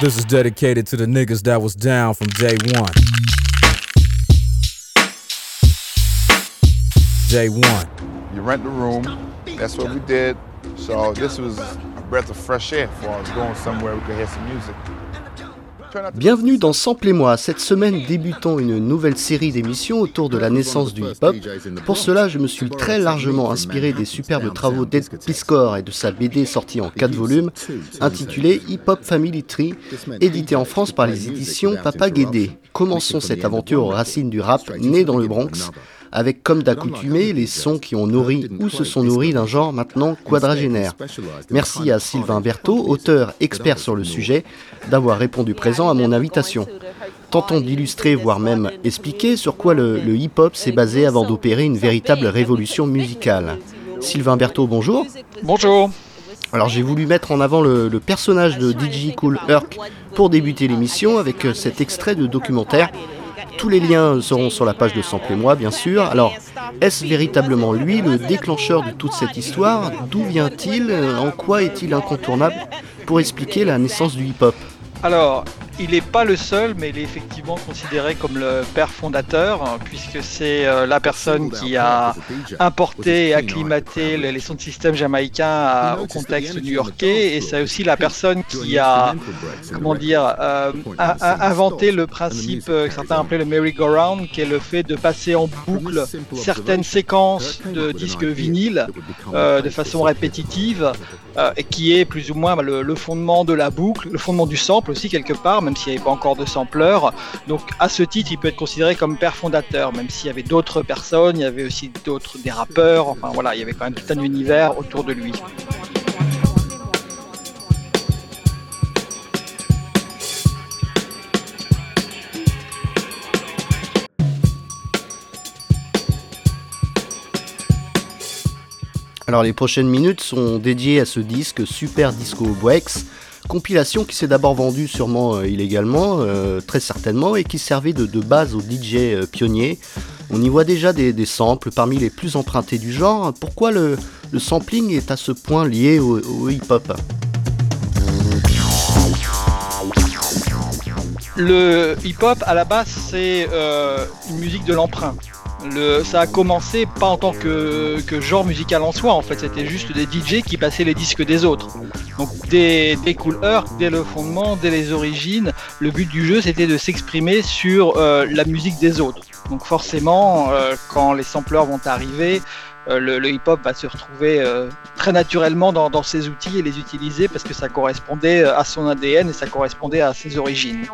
This is dedicated to the niggas that was down from day one. Day one. You rent the room. That's what we did. So this was a breath of fresh air for us going somewhere we could hear some music. Bienvenue dans Sample et moi. Cette semaine, débutons une nouvelle série d'émissions autour de la naissance du hip-hop. Pour cela, je me suis très largement inspiré des superbes travaux d'Ed Piscor et de sa BD sortie en 4 volumes, intitulée Hip Hop Family Tree, édité en France par les éditions Papa Guédé. Commençons cette aventure aux racines du rap, né dans le Bronx avec comme d'accoutumé les sons qui ont nourri ou se sont nourris d'un genre maintenant quadragénaire. Merci à Sylvain Berthaud, auteur expert sur le sujet, d'avoir répondu présent à mon invitation. Tentons d'illustrer, voire même expliquer sur quoi le, hip-hop s'est basé avant d'opérer une véritable révolution musicale. Sylvain Berthaud, bonjour. Bonjour. Alors j'ai voulu mettre en avant le, le personnage de DJ Cool Herc pour débuter l'émission avec cet extrait de documentaire tous les liens seront sur la page de Sample et moi, bien sûr. Alors, est-ce véritablement lui le déclencheur de toute cette histoire? D'où vient-il? En quoi est-il incontournable? Pour expliquer la naissance du hip-hop. Alors, il n'est pas le seul, mais il est effectivement considéré comme le père fondateur, puisque c'est euh, la personne qui a importé et acclimaté les sons de système jamaïcain au contexte new-yorkais, et c'est aussi la personne qui a, comment dire, euh, inventé le principe que certains appelaient le merry-go-round, qui est le fait de passer en boucle certaines séquences de disques vinyles euh, de façon répétitive, et qui est plus ou moins bah, le, le fondement de la boucle, le fondement du sample aussi quelque part même s'il n'y avait pas encore de sampleur. Donc à ce titre, il peut être considéré comme père fondateur, même s'il y avait d'autres personnes, il y avait aussi d'autres des rappeurs, enfin voilà, il y avait quand même tout un univers autour de lui. Alors les prochaines minutes sont dédiées à ce disque Super Disco Breaks compilation qui s'est d'abord vendue sûrement euh, illégalement, euh, très certainement, et qui servait de, base aux DJ euh, pionniers. On y voit déjà des, samples parmi les plus empruntés du genre. Pourquoi le, sampling est à ce point lié au, hip-hop? Le hip-hop, à la base, c'est une musique de l'emprunt ça a commencé pas en tant que, genre musical en soi, en fait, c'était juste des DJ qui passaient les disques des autres. Donc dès, dès Cool dès le fondement, dès les origines, le but du jeu c'était de s'exprimer sur euh, la musique des autres. Donc forcément, euh, quand les sampleurs vont arriver, euh, le, hip-hop va se retrouver très naturellement dans, dans, ses outils et les utiliser parce que ça correspondait à son ADN et ça correspondait à ses origines.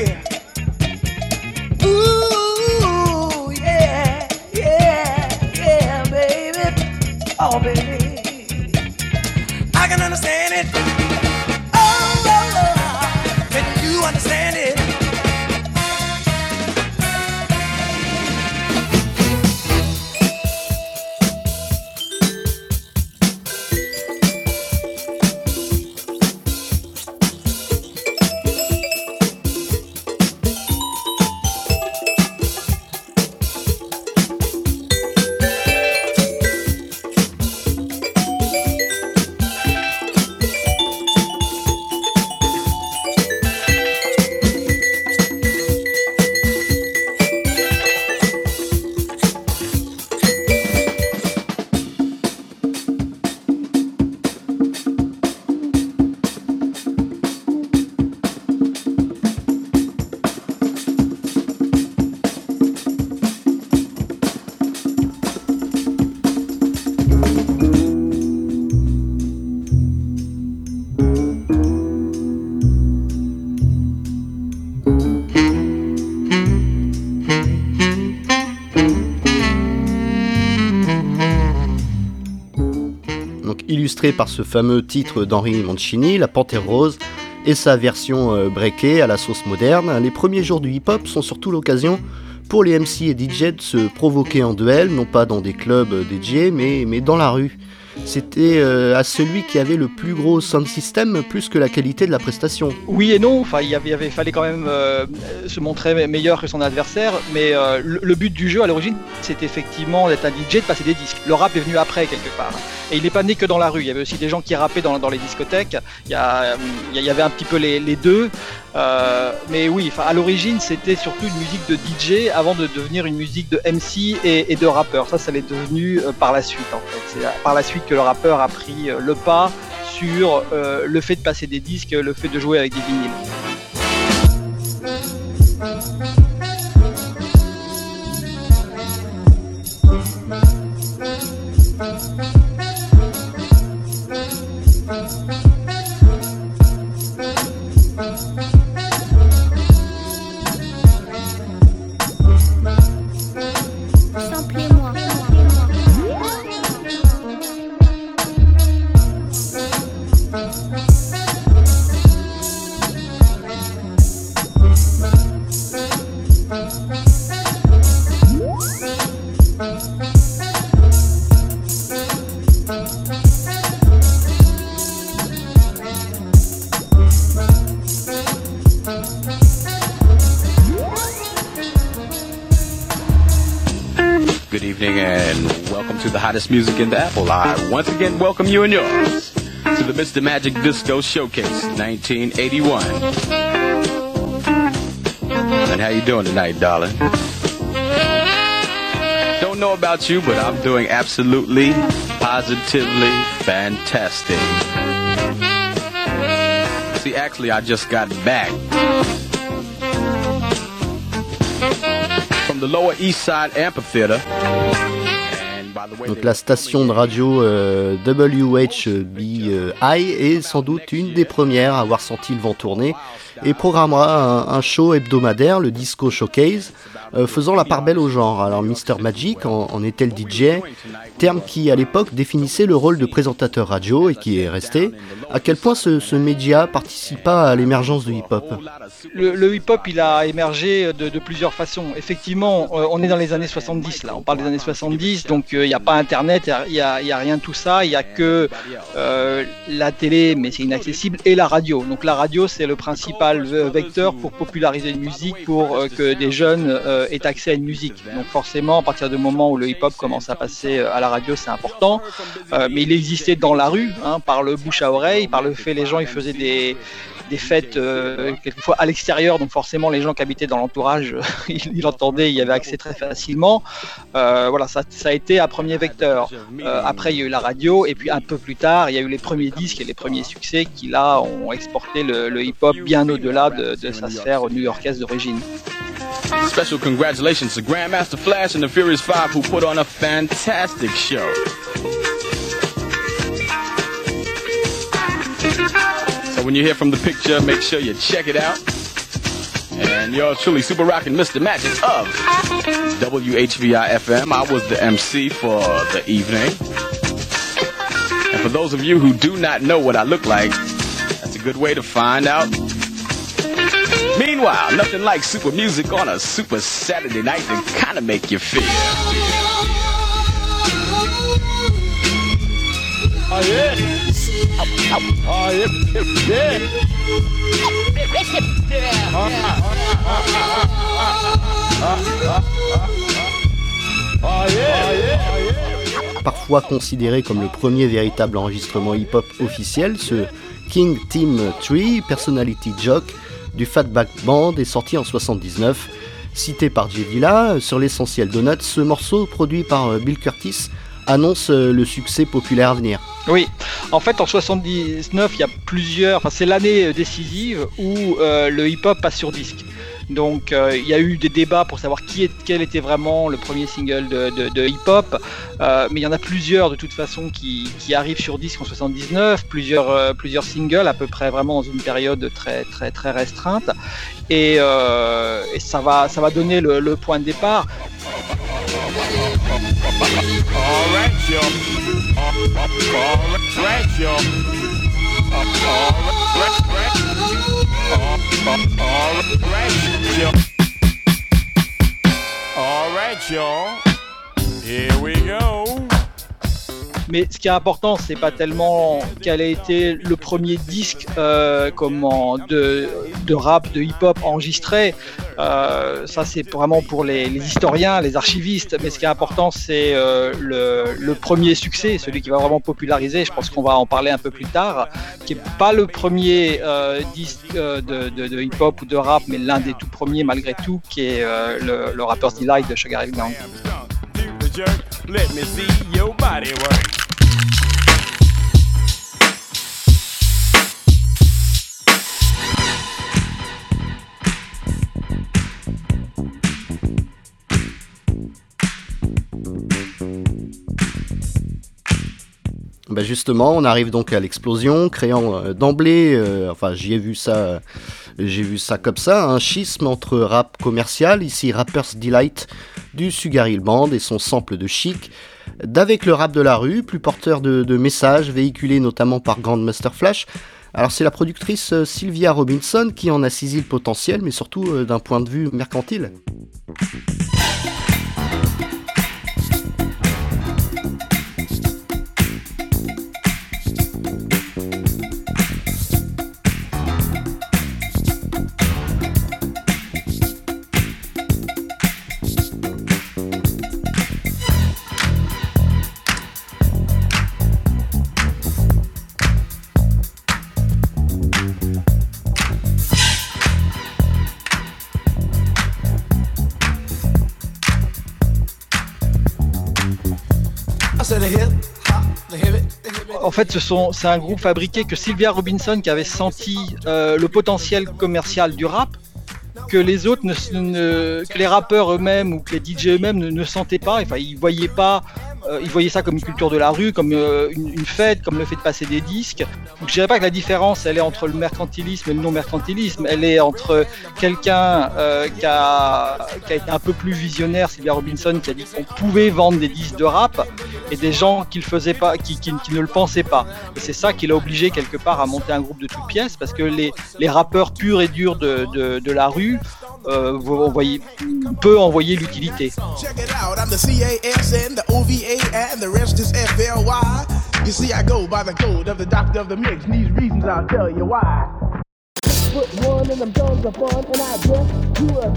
Yeah. Par ce fameux titre d'Henri Mancini, La Panthère Rose, et sa version euh, breakée à la sauce moderne. Les premiers jours du hip-hop sont surtout l'occasion pour les MC et DJ de se provoquer en duel, non pas dans des clubs DJ, mais, mais dans la rue c'était euh, à celui qui avait le plus gros sound system plus que la qualité de la prestation. Oui et non, enfin, il avait, avait fallait quand même euh, se montrer meilleur que son adversaire, mais euh, le, but du jeu à l'origine, c'était effectivement d'être un DJ, de passer des disques. Le rap est venu après quelque part. Et il n'est pas né que dans la rue, il y avait aussi des gens qui rappaient dans, les discothèques, il y, avait un petit peu les, deux. mais oui, à l'origine, c'était surtout une musique de DJ avant de devenir une musique de MC et, de rappeur. Ça, ça l'est devenu par la suite en fait. C'est par la suite que le rappeur a pris euh, le pas sur euh, le fait de passer des disques, le fait de jouer avec des vinyles. Hottest music in the Apple. I once again welcome you and yours to the Mr. Magic Disco Showcase 1981. And how you doing tonight, darling? Don't know about you, but I'm doing absolutely, positively fantastic. See, actually, I just got back from the Lower East Side Amphitheater Donc la station de radio euh, WHBI est sans doute une des premières à avoir senti le vent tourner et programmera un show hebdomadaire, le Disco Showcase, euh, faisant la part belle au genre. Alors Mr Magic en, était le DJ, terme qui à l'époque définissait le rôle de présentateur radio et qui est resté. À quel point ce, média participa à l'émergence du hip-hop? Le, hip-hop il a émergé de, plusieurs façons. Effectivement, euh, on est dans les années 70 là, on parle des années 70, donc il euh, n'y a pas internet, il n'y a, a, rien de tout ça, il n'y a que la télé, mais c'est inaccessible, et la radio. Donc la radio c'est le principal vecteur pour populariser une musique, pour que des jeunes euh, ait accès à une musique. Donc forcément, à partir du moment où le hip-hop commence à passer euh, à la radio, c'est important. Euh, mais il existait dans la rue, hein, par le bouche à oreille, par le fait les gens ils faisaient des des fêtes quelquefois à l'extérieur, donc forcément les gens qui habitaient dans l'entourage, ils, l'entendaient, il y avait accès très facilement. voilà, ça, ça, a été un premier vecteur. après, il y a eu la radio, et puis un peu plus tard, il y a eu les premiers disques et les premiers succès qui là ont exporté le, hip-hop bien au-delà de, de sa sphère new-yorkaise d'origine. Special congratulations to Grandmaster Flash and the Furious Five who put on a fantastic show. So when you hear from the picture, make sure you check it out. And you're truly super rocking Mr. Magic of WHVI FM. I was the MC for the evening. And for those of you who do not know what I look like, that's a good way to find out Meanwhile, nothing like super music on a super Saturday night to kind of make you feel. Oh yeah. Oh yeah. yeah. Oh yeah. Parfois considéré comme le premier véritable enregistrement hip-hop officiel, ce King Team 3 Personality Joke du Fatback Band est sorti en 79. Cité par J. Dilla, sur l'essentiel Donuts, ce morceau produit par euh, Bill Curtis annonce euh, le succès populaire à venir. Oui, en fait en 79, il y a plusieurs, enfin, c'est l'année euh, décisive où le hip-hop passe sur disque. Donc euh, il y a eu des débats pour savoir qui est, quel était vraiment le premier single de, hip-hop, euh, mais il y en a plusieurs de toute façon qui, arrivent sur disque en 79, plusieurs, euh, plusieurs singles à peu près vraiment dans une période très très très restreinte, et, ça, va, ça va donner le point de départ. Mais ce qui est important, c'est pas tellement quel a été le premier disque euh, de, rap, de hip-hop enregistré. Euh, ça, c'est vraiment pour les, historiens, les archivistes. Mais ce qui est important, c'est euh, le, premier succès, celui qui va vraiment populariser. Je pense qu'on va en parler un peu plus tard, qui est pas le premier euh, disque euh, de, hip-hop ou de rap, mais l'un des tout premiers malgré tout, qui est le, le Rapper's Delight de Sugar Hill Gang. Bah justement, on arrive donc à l'explosion, créant euh, d'emblée, euh, enfin j'y vu ça, j'ai vu ça comme ça, un schisme entre rap commercial, ici Rapper's Delight du Sugar Hill Band et son sample de chic, d'avec le rap de la rue, plus porteur de, de messages véhiculés notamment par Grandmaster Flash. Alors c'est la productrice euh, Sylvia Robinson qui en a saisi le potentiel, mais surtout d'un point de vue mercantile. Fait, c'est un groupe fabriqué que Sylvia Robinson qui avait senti euh, le potentiel commercial du rap, que les autres, que les rappeurs eux-mêmes ou que les DJ eux-mêmes ne, ne, sentaient pas. Enfin, ils voyaient pas. Euh, ils voyaient ça comme une culture de la rue, comme euh, une, fête, comme le fait de passer des disques. Donc, je dirais pas que la différence, elle est entre le mercantilisme et le non-mercantilisme. Elle est entre quelqu'un euh, qui, a, qui a été un peu plus visionnaire, Sylvia Robinson, qui a dit qu'on pouvait vendre des disques de rap, et des gens qui ne le pensaient pas. Et c'est ça qui l'a obligé quelque part à monter un groupe de toutes pièces, parce que les, les rappeurs purs et durs de, de, de la rue euh, vous envoyez, peut envoyer l'utilité. You see, I go by the code of the doctor of the mix. And these reasons I'll tell you why. Put one in them guns of fun, and I guess you a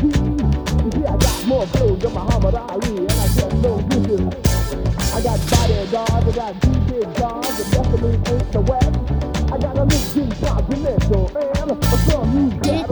You see, I got more clothes than Muhammad Ali, and I no dishes. I got bodyguards, I got big guards, and definitely ain't the. I got a and a some you got.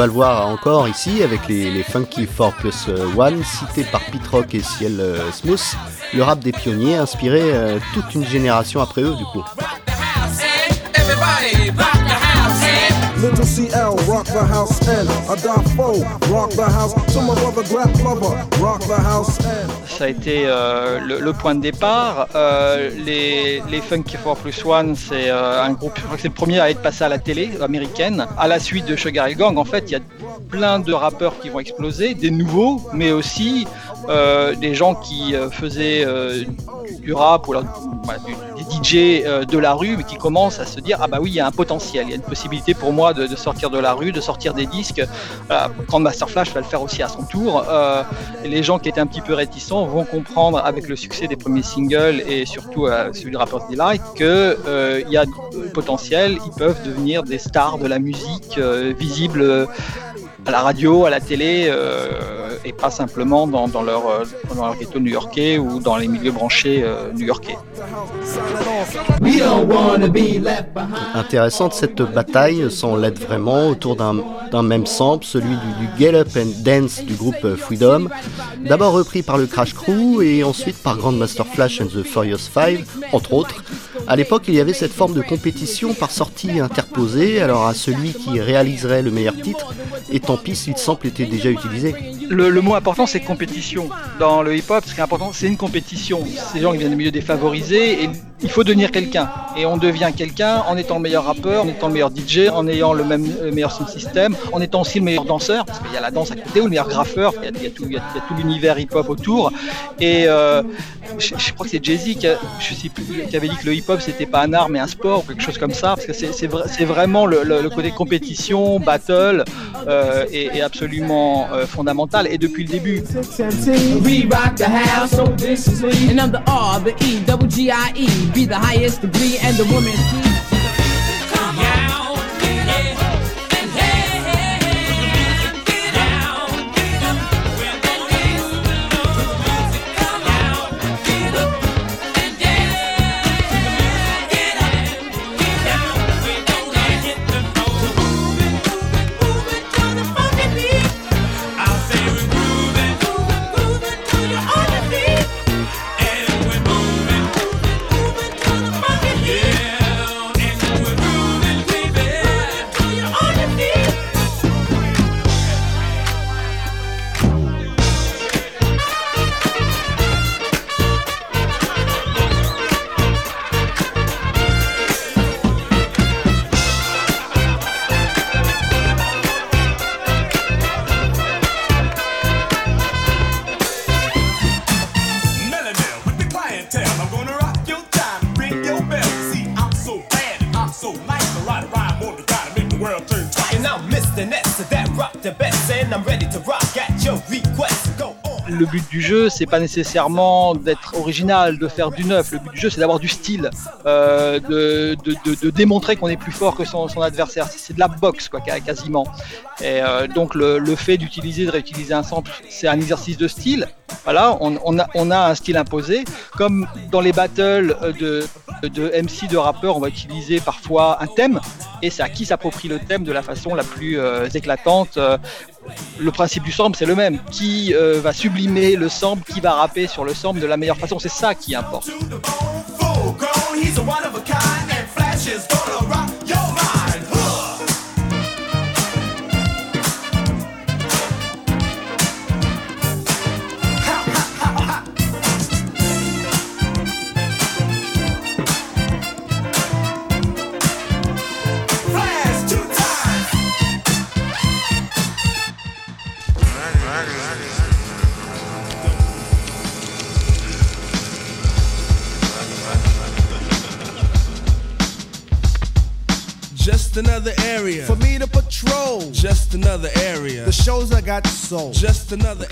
Va le voir encore ici avec les, les Funky 4 plus 1 cités par Pete Rock et Ciel euh, Smooth, le rap des pionniers inspiré euh, toute une génération après eux du coup. Little CL, rock the house N. Adafo, rock the house. To my brother Grap Lover, rock the house N. Ça a été euh, le, point de départ. Euh, les, Funky 4 plus 1, c'est euh, un groupe, c'est le premier à être passé à la télé américaine. À la suite de Sugar Hill Gang, en fait, il y a plein de rappeurs qui vont exploser, des nouveaux, mais aussi des gens qui faisaient du rap ou DJ euh, de la rue, mais qui commencent à se dire ah bah oui, il y a un potentiel, il y a une possibilité pour moi de, sortir de la rue, de sortir des disques. quand Master Flash va le faire aussi à son tour, et les gens qui étaient un petit peu réticents vont comprendre avec le succès des premiers singles et surtout celui de Rapper's Delight que il y a potentiel, ils peuvent devenir des stars de la musique visibles à la radio, à la télé, euh, et pas simplement dans, dans, leur, dans leur ghetto new-yorkais ou dans les milieux branchés euh, new-yorkais. Intéressante cette bataille sans l'aide vraiment autour d'un même sample, celui du, du, Get Up and Dance du groupe Freedom, d'abord repris par le Crash Crew et ensuite par Grandmaster Flash and the Furious Five, entre autres. À l'époque, il y avait cette forme de compétition par sortie interposée, alors à celui qui réaliserait le meilleur titre, et tant pis si le sample était déjà utilisé. Le, mot important, c'est compétition. Dans le hip-hop, ce qui est important, c'est une compétition. Ces gens qui viennent des milieux défavorisés, et il faut devenir quelqu'un. Et on devient quelqu'un en étant le meilleur rappeur, en étant le meilleur DJ, en ayant le, même, meilleur sound en étant aussi le meilleur danseur, parce qu'il y a la danse à côté, ou le meilleur graffeur, il y a, tout, l'univers hip-hop autour. Et euh, je, crois que c'est Jay-Z qui, avait dit que le hip-hop c'était pas un art mais un sport ou quelque chose comme ça, parce que c'est vraiment le, côté compétition, battle euh, est, absolument euh, fondamental. Et depuis le début. Le but du jeu, c'est pas nécessairement d'être original, de faire du neuf. Le but du jeu, c'est d'avoir du style, euh, de, démontrer qu'on est plus fort que son, adversaire. C'est de la boxe, quoi, quasiment. Et euh, donc, le, fait d'utiliser, de réutiliser un sample, c'est un exercice de style. Voilà, on, a, un style imposé. Comme dans les battles de, de MC, de rappeurs, on va utiliser parfois un thème, et c'est à qui s'approprie le thème de la façon la plus euh, éclatante le principe du sample, c'est le même. Qui euh, va sublimer le sample, qui va rapper sur le sample de la meilleure façon, c'est ça qui importe.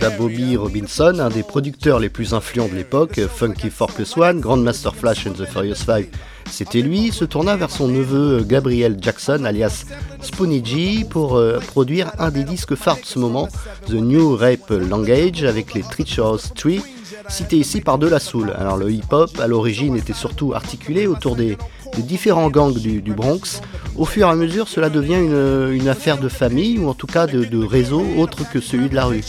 La Bobby Robinson, un des producteurs les plus influents de l'époque, Funky 4 Plus One, Grandmaster Flash and the Furious 5, c'était lui, se tourna vers son neveu Gabriel Jackson, alias Spoonie G, pour euh, produire un des disques phares de ce moment, The New Rape Language, avec les Treacherous Tree, cité ici par De La Soul. Alors le hip-hop, à l'origine, était surtout articulé autour des, différents gangs du, Bronx. Au fur et à mesure, cela devient une, affaire de famille, ou en tout cas de, réseau autre que celui de la rue.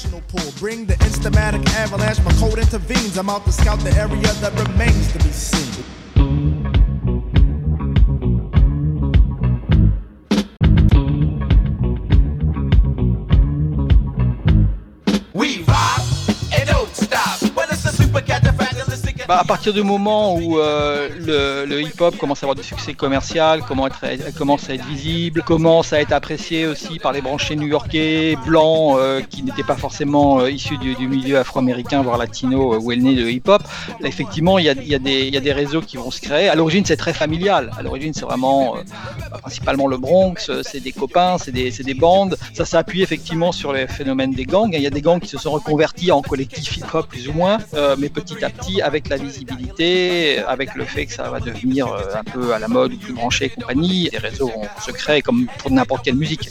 Bah, à partir du moment où euh, le, hip-hop commence à avoir du succès commercial, commence à être visible, commence à être apprécié aussi par les branchés new-yorkais, blancs, euh, qui n'étaient pas forcément euh, issus du, milieu afro-américain, voire latino, où est né le hip-hop, effectivement, il y a, des réseaux qui vont se créer. À l'origine, c'est très familial. À l'origine, c'est vraiment bah, principalement le Bronx, c'est des copains, c'est des, des, bandes. Ça s'appuie effectivement sur les phénomènes des gangs. Il y a des gangs qui se sont reconvertis en collectifs hip-hop, plus ou moins, mais petit à petit, avec la visibilité, avec le fait que ça va devenir euh, un peu à la mode, plus branché et compagnie, les réseaux vont se créer comme pour n'importe quelle musique.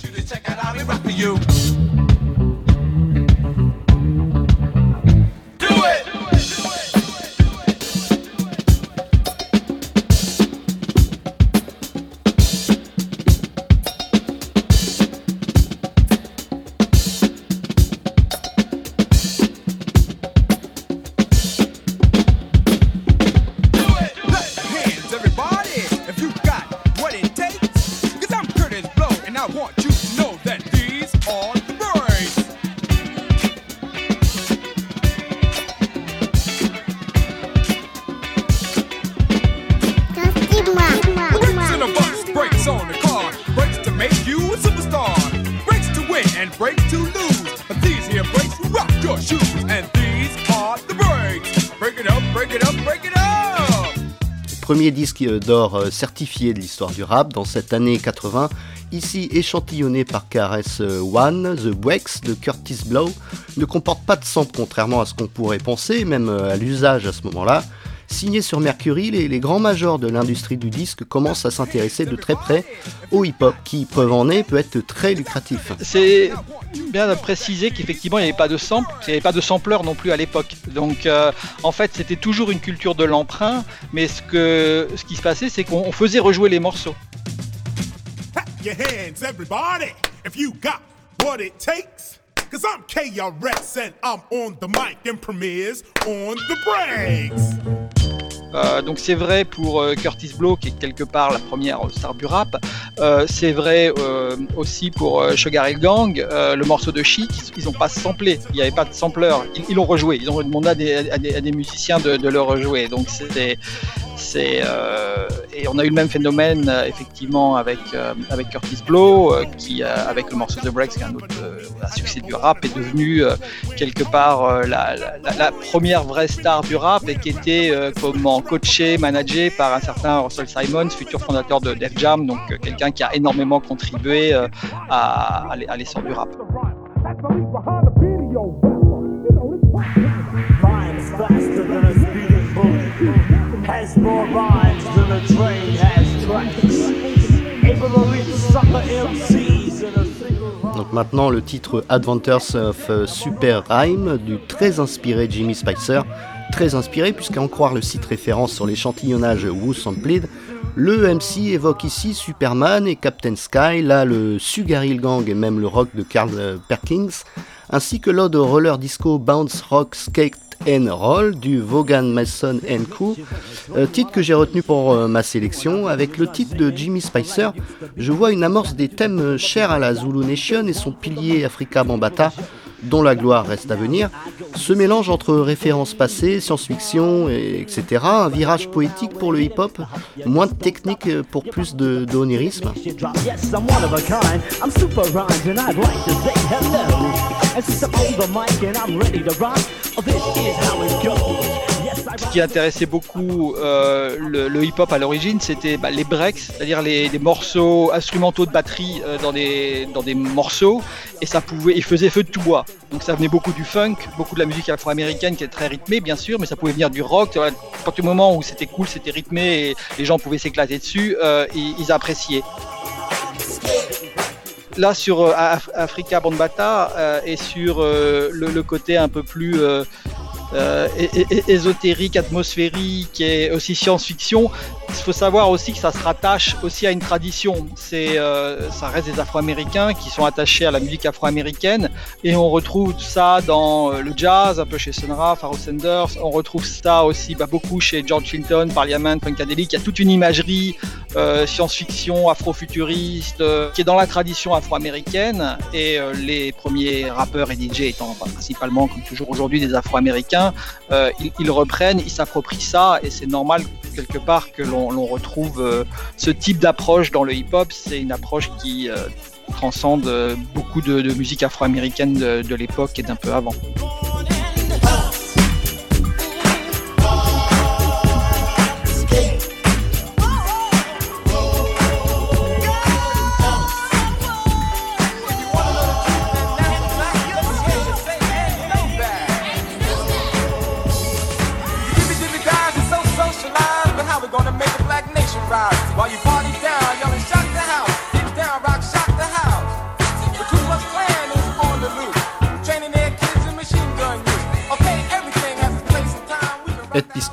D'or euh, certifié de l'histoire du rap dans cette année 80, ici échantillonné par KRS One, The Breaks de Curtis Blow, ne comporte pas de sample contrairement à ce qu'on pourrait penser, même euh, à l'usage à ce moment-là. Signé sur Mercury, les, grands majors de l'industrie du disque commencent à s'intéresser de très près au hip-hop, qui, preuve en est, peut être très lucratif. C'est bien de préciser qu'effectivement, il n'y avait pas de sample, il n'y avait pas de sampleur non plus à l'époque. Donc, euh, en fait, c'était toujours une culture de l'emprunt, mais ce, que, ce qui se passait, c'est qu'on faisait rejouer les morceaux. Cause I'm KRS and I'm on the mic and premieres on the breaks. Euh, donc c'est vrai pour euh, Curtis Blow qui est quelque part la première star du rap. Euh, c'est vrai aussi pour Sugar Hill Gang, le morceau de Chic, ils n'ont pas samplé, il n'y avait pas de sampleur, ils l'ont rejoué, ils ont demandé à des, musiciens de, le rejouer. Donc c'était euh, et on a eu le même phénomène euh, effectivement avec euh, avec Curtis Blow qui avec le morceau The Breaks qui est un autre succès du rap est devenu quelque part la, première vraie star du rap et qui était comment coaché, managé par un certain Russell Simons, futur fondateur de Def Jam, donc quelqu'un qui a énormément contribué à l'essor du rap. Donc maintenant le titre Adventures of euh, Super Rhyme du très inspiré Jimmy Spicer, très inspiré puisqu'à en croire le site référence sur l'échantillonnage Who Sampled, le MC évoque ici Superman et Captain Sky, là le Sugaril Gang et même le rock de Carl euh, Perkins, ainsi que l'ode roller disco Bounce Rock Skate Roll du Vaughan Mason Co. Euh, titre que j'ai retenu pour euh, ma sélection. Avec le titre de Jimmy Spicer, je vois une amorce des thèmes chers à la Zulu Nation et son pilier Africa Bambata dont la gloire reste à venir, ce mélange entre références passées, science-fiction, etc., un virage poétique pour le hip-hop, moins de technique pour plus de. Ce qui intéressait beaucoup euh, le, hip-hop à l'origine, c'était bah, les breaks, c'est-à-dire les, morceaux instrumentaux de batterie euh, dans, des, dans des morceaux, et ça pouvait, il faisait feu de tout bois. Donc ça venait beaucoup du funk, beaucoup de la musique afro-américaine qui est très rythmée, bien sûr, mais ça pouvait venir du rock. À partir du moment où c'était cool, c'était rythmé et les gens pouvaient s'éclater dessus, euh, ils, appréciaient là sur Africa Bambata et sur le, côté un peu plus ésotérique, atmosphérique et aussi science-fiction. Il faut savoir aussi que ça se rattache aussi à une tradition. Euh, ça reste des Afro-Américains qui sont attachés à la musique afro-américaine et on retrouve ça dans euh, le jazz, un peu chez Sonra, Pharoah Sanders. On retrouve ça aussi bah, beaucoup chez George Clinton, Parliament, Funkadelic. Il y a toute une imagerie science-fiction, afro-futuriste qui est dans la tradition afro-américaine et les premiers rappeurs et DJ étant principalement, comme toujours aujourd'hui, des Afro-Américains euh, ils, reprennent, ils s'approprient ça, et c'est normal quelque part que l'on retrouve euh, ce type d'approche dans le hip-hop. C'est une approche qui euh, transcende beaucoup de, musique afro-américaine de l'époque et d'un peu avant.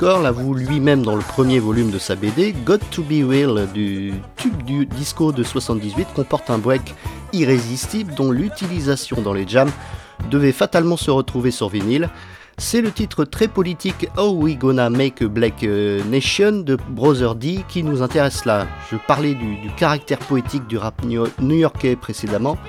L'avoue lui-même dans le premier volume de sa BD, Got to Be Real du tube du disco de 78 comporte un break irrésistible dont l'utilisation dans les jams devait fatalement se retrouver sur vinyle. C'est le titre très politique How We Gonna Make a Black euh, Nation de Brother D qui nous intéresse là. Je parlais du, caractère poétique du rap new-yorkais précédemment.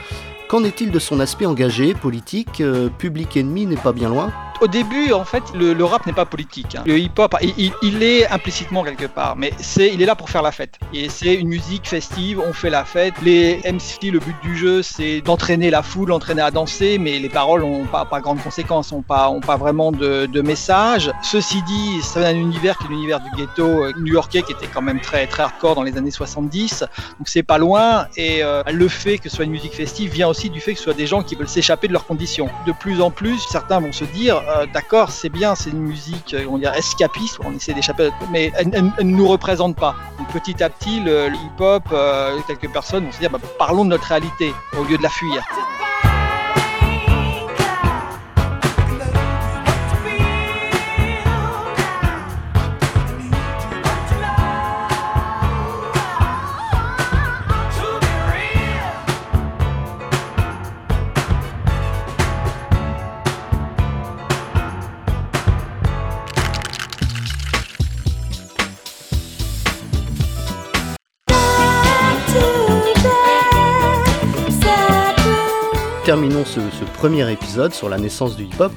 Qu'en est-il de son aspect engagé, politique euh, Public Enemy n'est pas bien loin au début, en fait, le, rap n'est pas politique. Hein. Le hip-hop, il, est implicitement quelque part, mais c'est, il est là pour faire la fête. Et c'est une musique festive, on fait la fête. Les MC, le but du jeu, c'est d'entraîner la foule, d'entraîner à danser, mais les paroles n'ont pas, pas grande conséquence, n'ont pas, ont pas vraiment de, de message. Ceci dit, c'est un univers qui est l'univers du ghetto euh, new-yorkais, qui était quand même très, très hardcore dans les années 70. Donc c'est pas loin. Et euh, le fait que ce soit une musique festive vient aussi du fait que ce soit des gens qui veulent s'échapper de leurs conditions. De plus en plus, certains vont se dire euh, d'accord, c'est bien, c'est une musique, euh, on dirait escapiste, on essaie d'échapper, mais elle, ne nous représente pas. petit à petit, le, hip-hop, euh, quelques personnes vont se dire, bah, parlons de notre réalité au lieu de la fuir. Terminons ce, premier épisode sur la naissance du hip-hop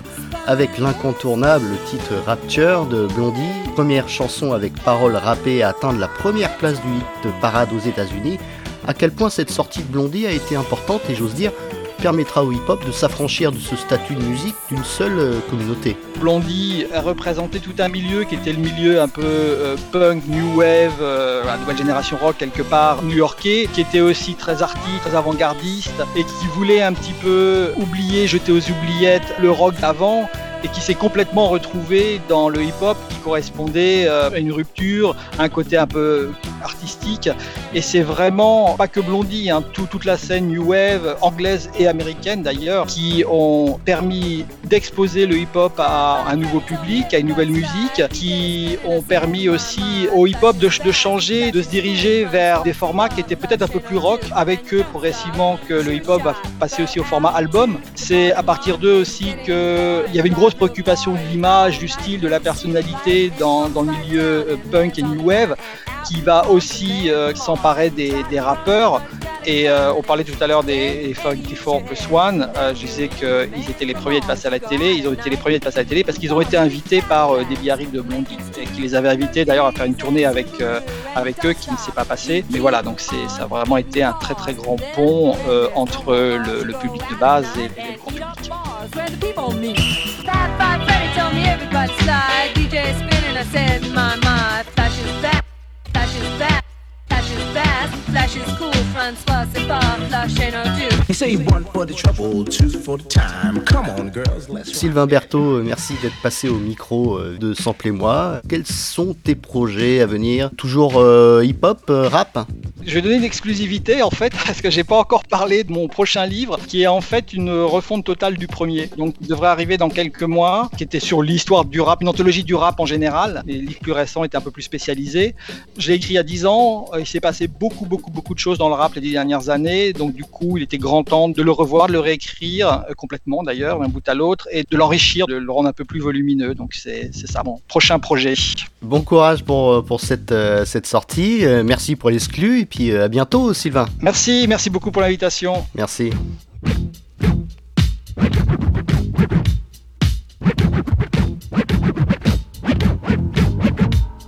avec l'incontournable titre Rapture de Blondie, première chanson avec paroles rappées à atteindre la première place du hit parade aux États-Unis. À quel point cette sortie de Blondie a été importante et j'ose dire permettra au hip-hop de s'affranchir de ce statut de musique d'une seule euh, communauté. Blondie a représenté tout un milieu qui était le milieu un peu euh, punk, new wave, euh, la nouvelle génération rock quelque part, new-yorkais, qui était aussi très arty, très avant-gardiste et qui voulait un petit peu oublier, jeter aux oubliettes le rock d'avant et qui s'est complètement retrouvé dans le hip-hop qui correspondait à une rupture, un côté un peu artistique. Et c'est vraiment pas que Blondie, hein, toute la scène New Wave, anglaise et américaine d'ailleurs, qui ont permis d'exposer le hip-hop à un nouveau public, à une nouvelle musique, qui ont permis aussi au hip-hop de, de, changer, de se diriger vers des formats qui étaient peut-être un peu plus rock, avec eux progressivement que le hip-hop va passer aussi au format album. C'est à partir d'eux aussi qu'il y avait une grosse préoccupation de l'image, du style, de la personnalité dans, le milieu euh, punk et new wave, qui va aussi euh, s'emparer des, rappeurs. Et euh, on parlait tout à l'heure des Funky Four Plus One. Je disais qu'ils étaient les premiers de passer à la télé. Ils ont été les premiers de passer à la télé parce qu'ils ont été invités par des Harry de Blondie, et qui les avaient invités d'ailleurs à faire une tournée avec, avec eux qui ne s'est pas passée. Mais voilà, donc ça a vraiment été un très très grand pont entre le, public de base et, et le public. DJ spinning, I said, my, my, flash is back, flash is back, flash is fast, flash is cool, Francois, c'est pas flash, ain't no dude. Sylvain Berthaud, merci d'être passé au micro euh, de Sample et moi. Quels sont tes projets à venir? Toujours euh, hip-hop, euh, rap? Je vais donner une exclusivité en fait, parce que j'ai pas encore parlé de mon prochain livre, qui est en fait une refonte totale du premier. Donc il devrait arriver dans quelques mois, qui était sur l'histoire du rap, une anthologie du rap en général. Les livres plus récents étaient un peu plus spécialisés. Je l'ai écrit il y a 10 ans, il s'est passé beaucoup, beaucoup, beaucoup de choses dans le rap les dix dernières années. Donc du coup, il était grand de le revoir, de le réécrire euh, complètement d'ailleurs, d'un bout à l'autre, et de l'enrichir, de le rendre un peu plus volumineux. Donc c'est ça mon prochain projet. Bon courage pour, euh, pour cette, euh, cette sortie. Merci pour l'exclu et puis à bientôt Sylvain. Merci, merci beaucoup pour l'invitation. Merci.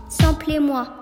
Samplez-moi.